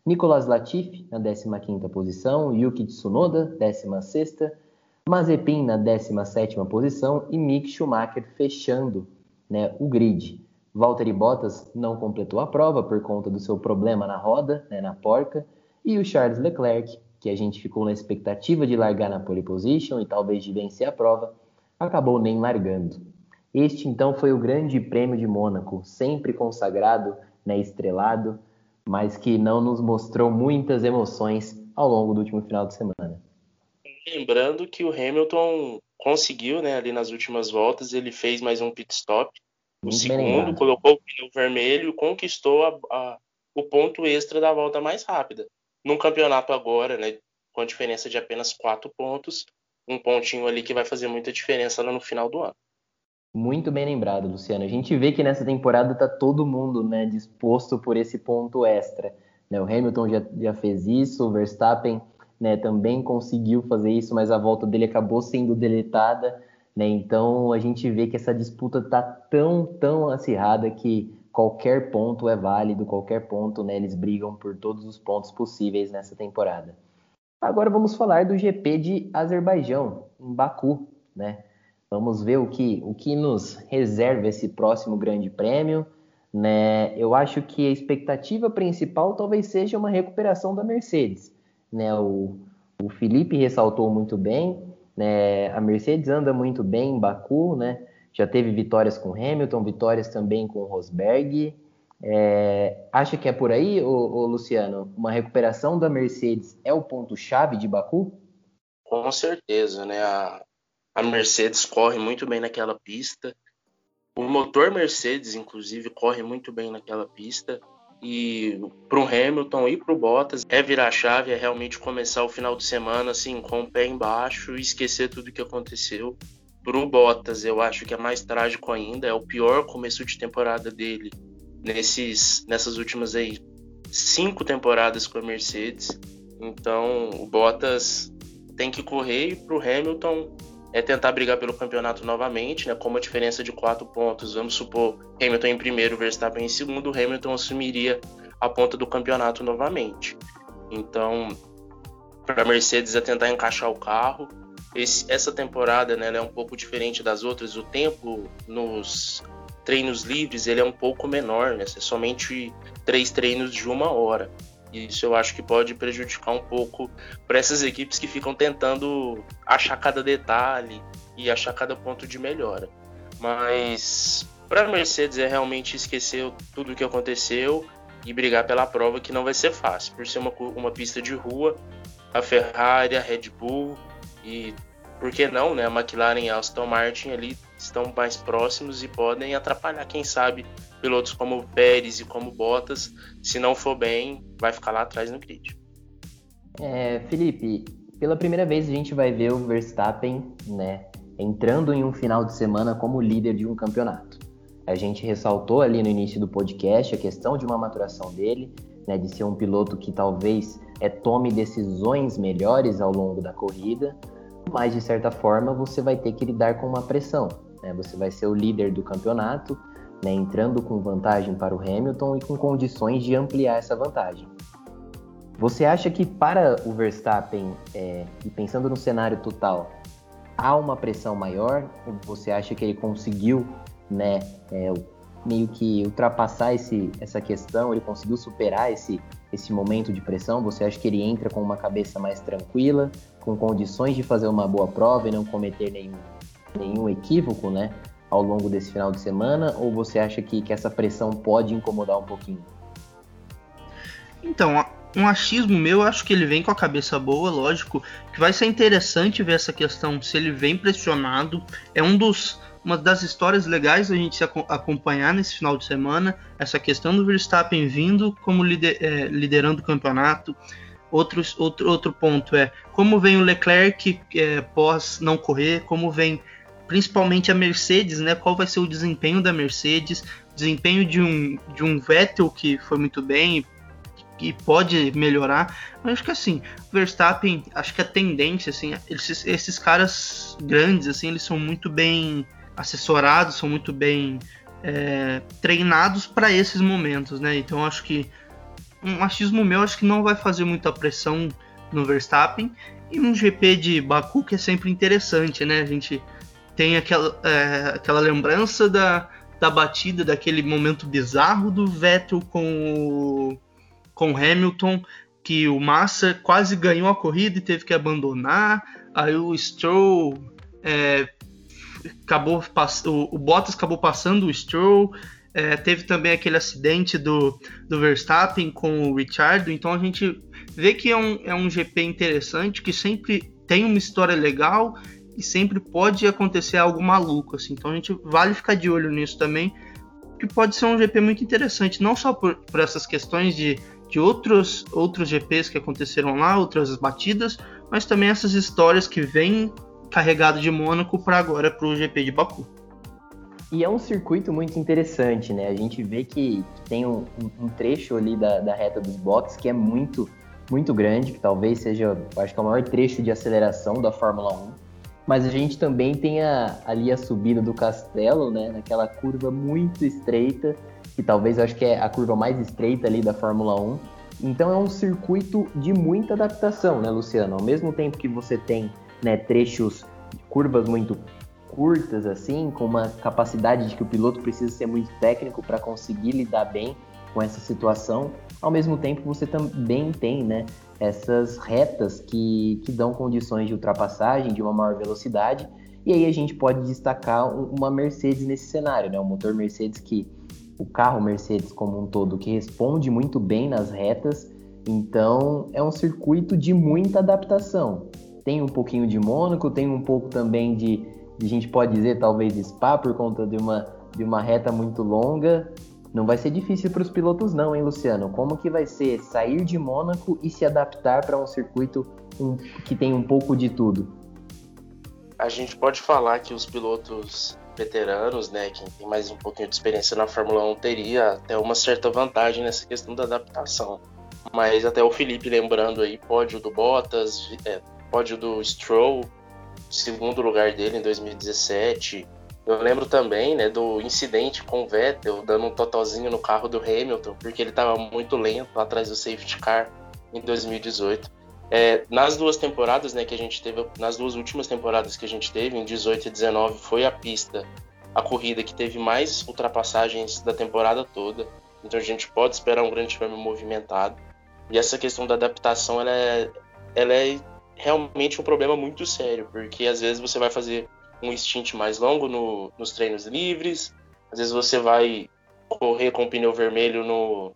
Speaker 2: Nicolas Latifi na 15ª posição, Yuki Tsunoda, 16ª, Mazepin na 17ª posição e Mick Schumacher fechando né, o grid. Valtteri Bottas não completou a prova por conta do seu problema na roda, né, na porca, e o Charles Leclerc, que a gente ficou na expectativa de largar na pole position e talvez de vencer a prova, acabou nem largando. Este então foi o Grande Prêmio de Mônaco, sempre consagrado, né, estrelado, mas que não nos mostrou muitas emoções ao longo do último final de semana.
Speaker 3: Lembrando que o Hamilton conseguiu, né, ali nas últimas voltas, ele fez mais um pit stop, o segundo, colocou o pneu vermelho, conquistou a, a, o ponto extra da volta mais rápida. Num campeonato agora, né, com a diferença de apenas quatro pontos, um pontinho ali que vai fazer muita diferença lá no final do ano.
Speaker 2: Muito bem lembrado, Luciano. A gente vê que nessa temporada tá todo mundo né, disposto por esse ponto extra. Né? O Hamilton já, já fez isso, o Verstappen né, também conseguiu fazer isso, mas a volta dele acabou sendo deletada. Né? Então a gente vê que essa disputa tá tão, tão acirrada que qualquer ponto é válido, qualquer ponto, né, eles brigam por todos os pontos possíveis nessa temporada. Agora vamos falar do GP de Azerbaijão, em Baku, né? Vamos ver o que, o que nos reserva esse próximo Grande Prêmio. Né? Eu acho que a expectativa principal talvez seja uma recuperação da Mercedes. Né? O, o Felipe ressaltou muito bem, né? a Mercedes anda muito bem em Baku, né? já teve vitórias com Hamilton, vitórias também com Rosberg. É, acha que é por aí, ô, ô, Luciano? Uma recuperação da Mercedes é o ponto-chave de Baku?
Speaker 3: Com certeza, né? A, a Mercedes corre muito bem naquela pista. O motor Mercedes, inclusive, corre muito bem naquela pista. E para o Hamilton e para o Bottas é virar a chave, é realmente começar o final de semana assim com o pé embaixo e esquecer tudo que aconteceu. Para o Bottas, eu acho que é mais trágico ainda, é o pior começo de temporada dele nesses, nessas últimas aí cinco temporadas com a Mercedes. Então o Bottas tem que correr e para o Hamilton é tentar brigar pelo campeonato novamente, né? Com uma diferença de quatro pontos, vamos supor Hamilton em primeiro, Verstappen em segundo, Hamilton assumiria a ponta do campeonato novamente. Então, para a Mercedes é tentar encaixar o carro. Esse, essa temporada, né, é um pouco diferente das outras. O tempo nos treinos livres ele é um pouco menor, né? É somente três treinos de uma hora. Isso eu acho que pode prejudicar um pouco para essas equipes que ficam tentando achar cada detalhe e achar cada ponto de melhora. Mas para a Mercedes é realmente esquecer tudo o que aconteceu e brigar pela prova que não vai ser fácil, por ser uma, uma pista de rua, a Ferrari, a Red Bull e por que não, né? A McLaren e a Aston Martin ali estão mais próximos e podem atrapalhar, quem sabe, pilotos como Pérez e como Bottas. Se não for bem, vai ficar lá atrás no grid.
Speaker 2: É, Felipe, pela primeira vez a gente vai ver o Verstappen, né, entrando em um final de semana como líder de um campeonato. A gente ressaltou ali no início do podcast a questão de uma maturação dele, né, de ser um piloto que talvez é, tome decisões melhores ao longo da corrida, mas de certa forma você vai ter que lidar com uma pressão. Né? Você vai ser o líder do campeonato, né, entrando com vantagem para o Hamilton e com condições de ampliar essa vantagem. Você acha que para o Verstappen, é, e pensando no cenário total, há uma pressão maior? Ou você acha que ele conseguiu né, é, meio que ultrapassar esse, essa questão, ele conseguiu superar esse, esse momento de pressão? Você acha que ele entra com uma cabeça mais tranquila, com condições de fazer uma boa prova e não cometer nenhum, nenhum equívoco, né? Ao longo desse final de semana, ou você acha que, que essa pressão pode incomodar um pouquinho?
Speaker 4: Então, um achismo meu, eu acho que ele vem com a cabeça boa, lógico, que vai ser interessante ver essa questão se ele vem pressionado. É um dos uma das histórias legais a gente acompanhar nesse final de semana, essa questão do Verstappen vindo como lider, é, liderando o campeonato. Outro, outro, outro ponto é como vem o Leclerc é, pós não correr, como vem principalmente a Mercedes, né? Qual vai ser o desempenho da Mercedes, desempenho de um, de um Vettel que foi muito bem e pode melhorar. Mas acho que assim, Verstappen, acho que a tendência, assim, esses, caras grandes, assim, eles são muito bem assessorados, são muito bem é, treinados para esses momentos, né? Então acho que um achismo meu acho que não vai fazer muita pressão no Verstappen e um GP de Baku que é sempre interessante, né? A gente tem aquela, é, aquela lembrança da, da batida, daquele momento bizarro do Vettel com o, com Hamilton, que o Massa quase ganhou a corrida e teve que abandonar. Aí o Stroll é, acabou o, o Bottas acabou passando o Stroll. É, teve também aquele acidente do, do Verstappen com o Richard. Então a gente vê que é um, é um GP interessante, que sempre tem uma história legal e sempre pode acontecer algo maluco. Assim. Então a gente vale ficar de olho nisso também, que pode ser um GP muito interessante, não só por, por essas questões de, de outros, outros GPs que aconteceram lá, outras batidas, mas também essas histórias que vêm carregado de Mônaco para agora para o GP de Baku.
Speaker 2: E é um circuito muito interessante, né? A gente vê que, que tem um, um, trecho ali da, da, reta dos boxes que é muito, muito grande, que talvez seja, acho que é o maior trecho de aceleração da Fórmula 1. Mas a gente também tem a, ali a subida do castelo, né? Naquela curva muito estreita, que talvez eu acho que é a curva mais estreita ali da Fórmula 1. Então é um circuito de muita adaptação, né, Luciano? Ao mesmo tempo que você tem né, trechos, curvas muito curtas, assim, com uma capacidade de que o piloto precisa ser muito técnico para conseguir lidar bem com essa situação. Ao mesmo tempo, você também tem, né, essas retas que, que dão condições de ultrapassagem, de uma maior velocidade. E aí a gente pode destacar uma Mercedes nesse cenário, né, o motor Mercedes que o carro Mercedes como um todo que responde muito bem nas retas. Então, é um circuito de muita adaptação tem um pouquinho de Mônaco, tem um pouco também de, a gente pode dizer, talvez Spa, por conta de uma, de uma reta muito longa. Não vai ser difícil para os pilotos não, hein, Luciano? Como que vai ser sair de Mônaco e se adaptar para um circuito que tem um pouco de tudo?
Speaker 3: A gente pode falar que os pilotos veteranos, né, quem tem mais um pouquinho de experiência na Fórmula 1 teria até uma certa vantagem nessa questão da adaptação. Mas até o Felipe lembrando aí, pódio do Bottas, é, pódio do Stroll, segundo lugar dele em 2017. Eu lembro também né, do incidente com o Vettel dando um totozinho no carro do Hamilton, porque ele estava muito lento atrás do safety car em 2018. É, nas duas temporadas né, que a gente teve, nas duas últimas temporadas que a gente teve, em 18 e 19, foi a pista, a corrida que teve mais ultrapassagens da temporada toda. Então a gente pode esperar um grande prêmio movimentado. E essa questão da adaptação ela é, ela é realmente um problema muito sério, porque às vezes você vai fazer um stint mais longo no, nos treinos livres, às vezes você vai correr com o pneu vermelho no,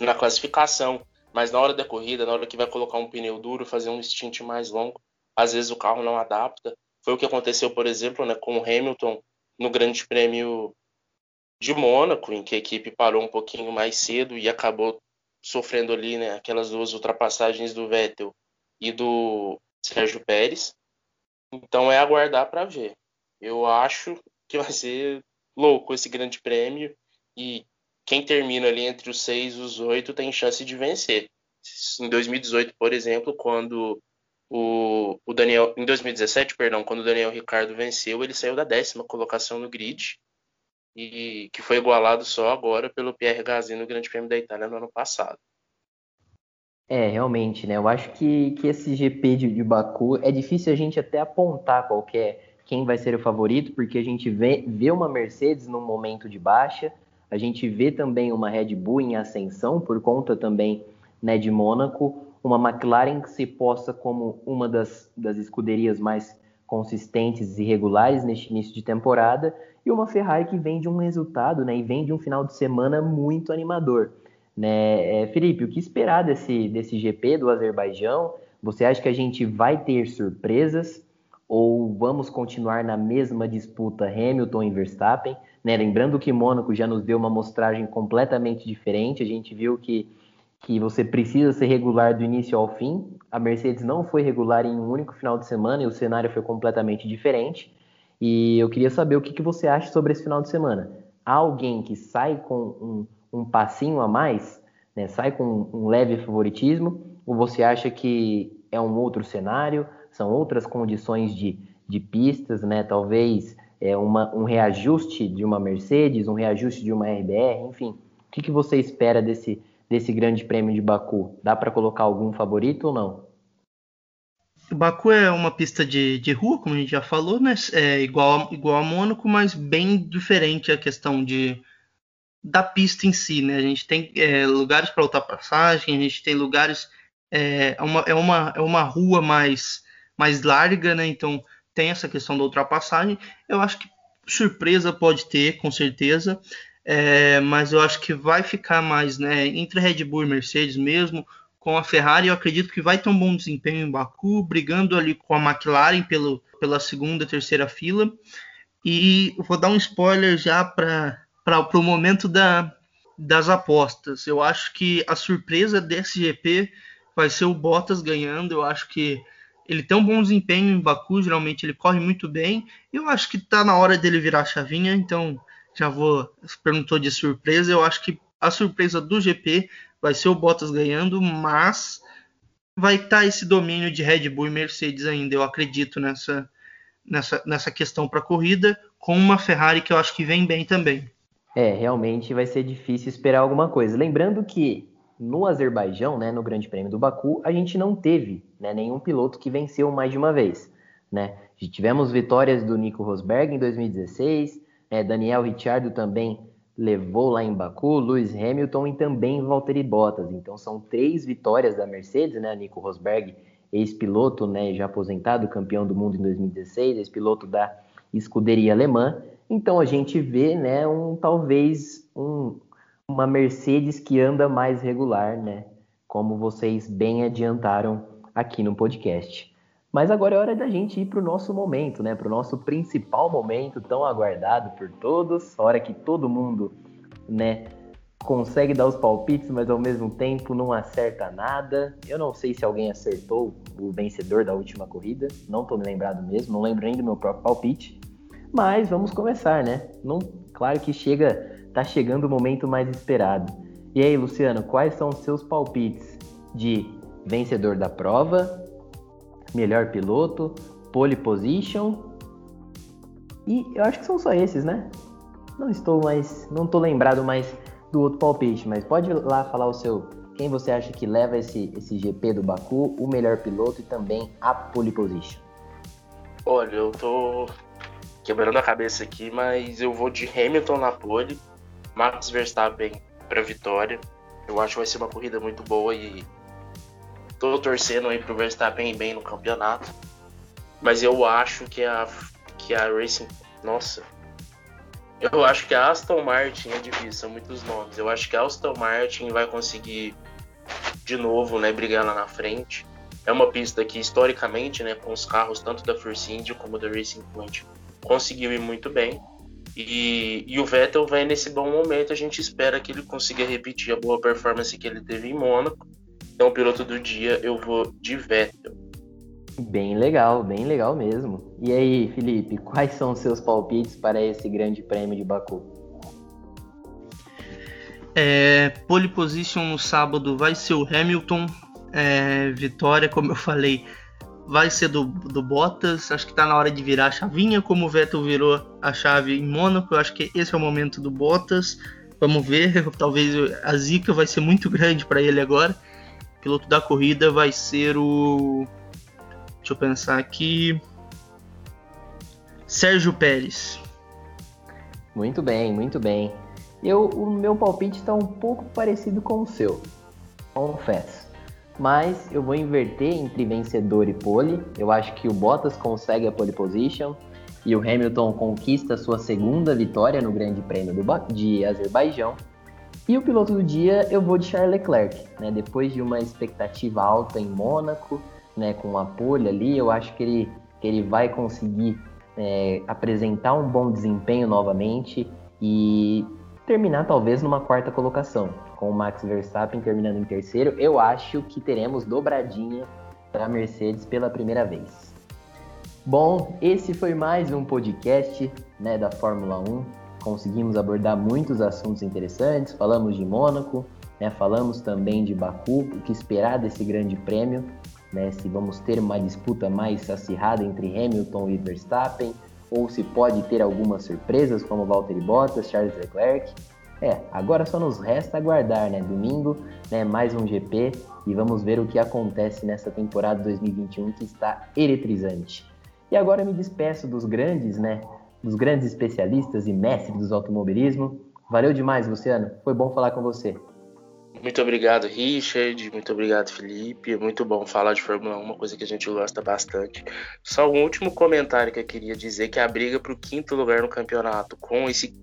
Speaker 3: na classificação, mas na hora da corrida, na hora que vai colocar um pneu duro, fazer um stint mais longo, às vezes o carro não adapta. Foi o que aconteceu, por exemplo, né, com o Hamilton no Grande Prêmio de Mônaco, em que a equipe parou um pouquinho mais cedo e acabou sofrendo ali né, aquelas duas ultrapassagens do Vettel e do Sérgio Pérez. Então é aguardar para ver. Eu acho que vai ser louco esse grande prêmio e quem termina ali entre os seis e os oito tem chance de vencer. Em 2018, por exemplo, quando o, o Daniel, em 2017, perdão, quando o Daniel Ricardo venceu, ele saiu da décima colocação no grid e que foi igualado só agora pelo Pierre Gasly no Grande Prêmio da Itália no ano passado.
Speaker 2: É, realmente, né? Eu acho que, que esse GP de, de Baku é difícil a gente até apontar qualquer quem vai ser o favorito, porque a gente vê, vê uma Mercedes num momento de baixa, a gente vê também uma Red Bull em ascensão por conta também né, de Mônaco, uma McLaren que se posta como uma das, das escuderias mais consistentes e regulares neste início de temporada, e uma Ferrari que vem de um resultado né, e vem de um final de semana muito animador. Né? É, Felipe, o que esperar desse, desse GP do Azerbaijão? Você acha que a gente vai ter surpresas ou vamos continuar na mesma disputa Hamilton e Verstappen? Né? Lembrando que Mônaco já nos deu uma mostragem completamente diferente, a gente viu que, que você precisa ser regular do início ao fim. A Mercedes não foi regular em um único final de semana e o cenário foi completamente diferente. E eu queria saber o que, que você acha sobre esse final de semana. Alguém que sai com um, um passinho a mais, né? sai com um leve favoritismo, ou você acha que é um outro cenário, são outras condições de, de pistas, né? talvez é uma, um reajuste de uma Mercedes, um reajuste de uma RBR, enfim. O que, que você espera desse, desse grande prêmio de Baku? Dá para colocar algum favorito ou não?
Speaker 4: Baku é uma pista de, de rua, como a gente já falou, né? É igual, a, igual a Mônaco, mas bem diferente a questão de, da pista em si, né? A gente tem é, lugares para ultrapassagem, a gente tem lugares. É, é, uma, é, uma, é uma rua mais, mais larga, né? Então tem essa questão da ultrapassagem. Eu acho que surpresa pode ter, com certeza. É, mas eu acho que vai ficar mais né, entre Red Bull e Mercedes mesmo com a Ferrari, eu acredito que vai ter um bom desempenho em Baku, brigando ali com a McLaren pelo, pela segunda, terceira fila. E vou dar um spoiler já para o momento da, das apostas. Eu acho que a surpresa desse GP vai ser o Bottas ganhando. Eu acho que ele tem um bom desempenho em Baku, geralmente ele corre muito bem. Eu acho que está na hora dele virar a chavinha, então já vou. Perguntou de surpresa. Eu acho que a surpresa do GP vai ser o Bottas ganhando, mas vai estar tá esse domínio de Red Bull e Mercedes ainda. Eu acredito nessa, nessa, nessa questão para a corrida, com uma Ferrari que eu acho que vem bem também.
Speaker 2: É, realmente vai ser difícil esperar alguma coisa. Lembrando que no Azerbaijão, né, no Grande Prêmio do Baku, a gente não teve né, nenhum piloto que venceu mais de uma vez. Né? Tivemos vitórias do Nico Rosberg em 2016, né, Daniel Ricciardo também levou lá em Baku, Lewis Hamilton e também Valtteri Bottas. Então são três vitórias da Mercedes, né? Nico Rosberg, ex-piloto, né, já aposentado, campeão do mundo em 2016, ex-piloto da escuderia alemã. Então a gente vê, né, um talvez um, uma Mercedes que anda mais regular, né? Como vocês bem adiantaram aqui no podcast. Mas agora é hora da gente ir para o nosso momento, né? Para o nosso principal momento, tão aguardado por todos. A hora que todo mundo, né, consegue dar os palpites, mas ao mesmo tempo não acerta nada. Eu não sei se alguém acertou o vencedor da última corrida. Não estou me lembrado mesmo. Não lembro nem do meu próprio palpite. Mas vamos começar, né? Não, claro que chega, tá chegando o momento mais esperado. E aí, Luciano, quais são os seus palpites de vencedor da prova, melhor piloto, pole position. E eu acho que são só esses, né? Não estou mais, não estou lembrado mais do outro palpite, mas pode ir lá falar o seu, quem você acha que leva esse, esse GP do Baku, o melhor piloto e também a pole position.
Speaker 3: Olha, eu tô quebrando a cabeça aqui, mas eu vou de Hamilton na pole, Max Verstappen para vitória. Eu acho que vai ser uma corrida muito boa e Tô torcendo aí pro Verstappen ir bem no campeonato. Mas eu acho que a, que a Racing. Nossa. Eu acho que a Aston Martin é difícil, são muitos nomes. Eu acho que a Aston Martin vai conseguir de novo, né, brigar lá na frente. É uma pista que historicamente, né, com os carros tanto da Force India como da Racing Point, conseguiu ir muito bem. E, e, o Vettel vem nesse bom momento, a gente espera que ele consiga repetir a boa performance que ele teve em Mônaco. Então, piloto do dia, eu vou de Vettel.
Speaker 2: Bem legal, bem legal mesmo. E aí, Felipe, quais são os seus palpites para esse grande prêmio de Baku?
Speaker 4: É, pole position no sábado vai ser o Hamilton. É, vitória, como eu falei, vai ser do, do Bottas. Acho que está na hora de virar a chavinha, como o Vettel virou a chave em Mônaco. Eu acho que esse é o momento do Bottas. Vamos ver, talvez a zica vai ser muito grande para ele agora. Piloto da corrida vai ser o Deixa eu pensar aqui. Sérgio Pérez.
Speaker 2: Muito bem, muito bem. Eu, o meu palpite está um pouco parecido com o seu, confesso. Mas eu vou inverter entre vencedor e pole. Eu acho que o Bottas consegue a pole position e o Hamilton conquista sua segunda vitória no Grande Prêmio do, de Azerbaijão. E o piloto do dia eu vou de Charles Leclerc, né? Depois de uma expectativa alta em Mônaco, né, com a pole ali, eu acho que ele, que ele vai conseguir é, apresentar um bom desempenho novamente e terminar talvez numa quarta colocação, com o Max Verstappen terminando em terceiro. Eu acho que teremos dobradinha para a Mercedes pela primeira vez. Bom, esse foi mais um podcast né, da Fórmula 1. Conseguimos abordar muitos assuntos interessantes, falamos de Mônaco, né, falamos também de Baku, o que esperar desse grande prêmio né, se vamos ter uma disputa mais acirrada entre Hamilton e Verstappen, ou se pode ter algumas surpresas como Valtteri Bottas, Charles Leclerc. É, agora só nos resta aguardar, né? Domingo, né, mais um GP e vamos ver o que acontece nessa temporada 2021 que está eletrizante. E agora me despeço dos grandes, né? Dos grandes especialistas e mestres do automobilismo. Valeu demais, Luciano. Foi bom falar com você.
Speaker 3: Muito obrigado, Richard. Muito obrigado, Felipe. É muito bom falar de Fórmula 1, uma coisa que a gente gosta bastante. Só um último comentário que eu queria dizer que a briga para o quinto lugar no campeonato, com esse,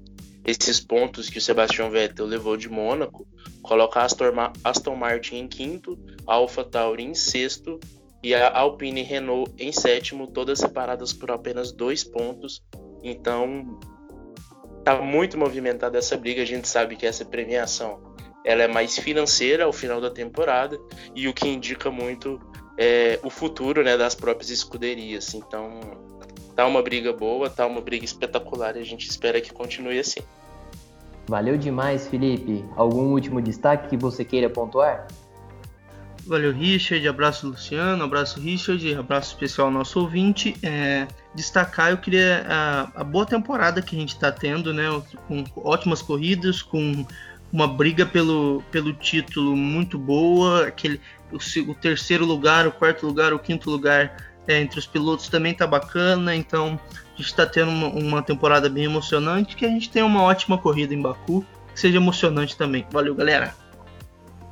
Speaker 3: esses pontos que o Sebastian Vettel levou de Mônaco, coloca Aston, Aston Martin em quinto, Alpha Tauri em sexto e a Alpine Renault em sétimo, todas separadas por apenas dois pontos. Então, tá muito movimentada essa briga. A gente sabe que essa premiação ela é mais financeira ao final da temporada e o que indica muito é o futuro né, das próprias escuderias. Então, tá uma briga boa, tá uma briga espetacular e a gente espera que continue assim.
Speaker 2: Valeu demais, Felipe. Algum último destaque que você queira pontuar?
Speaker 4: Valeu, Richard. Abraço, Luciano. Abraço, Richard. Abraço especial ao nosso ouvinte. É, destacar, eu queria a, a boa temporada que a gente está tendo, né? Com ótimas corridas, com uma briga pelo, pelo título muito boa, aquele o, o terceiro lugar, o quarto lugar, o quinto lugar é, entre os pilotos também tá bacana, então a gente está tendo uma, uma, temporada bem emocionante, que a gente tenha uma ótima corrida em Baku, que seja emocionante também. Valeu, galera!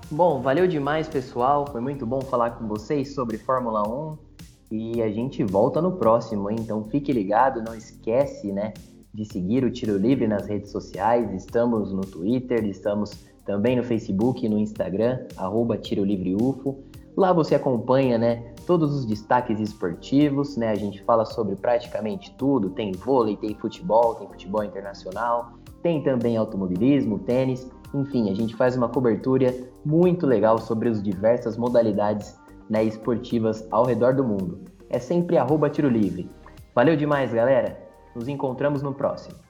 Speaker 2: Bom, valeu demais, pessoal. Foi muito bom falar com vocês sobre Fórmula 1 e a gente volta no próximo? Então fique ligado, não esquece, né? de seguir o Tiro Livre nas redes sociais. Estamos no Twitter, estamos também no Facebook e no Instagram, arroba Tiro Livre UFO. Lá você acompanha né, todos os destaques esportivos, né? A gente fala sobre praticamente tudo. Tem vôlei, tem futebol, tem futebol internacional, tem também automobilismo, tênis. Enfim, a gente faz uma cobertura muito legal sobre as diversas modalidades né, esportivas ao redor do mundo. É sempre arroba Tiro Livre. Valeu demais, galera! Nos encontramos no próximo.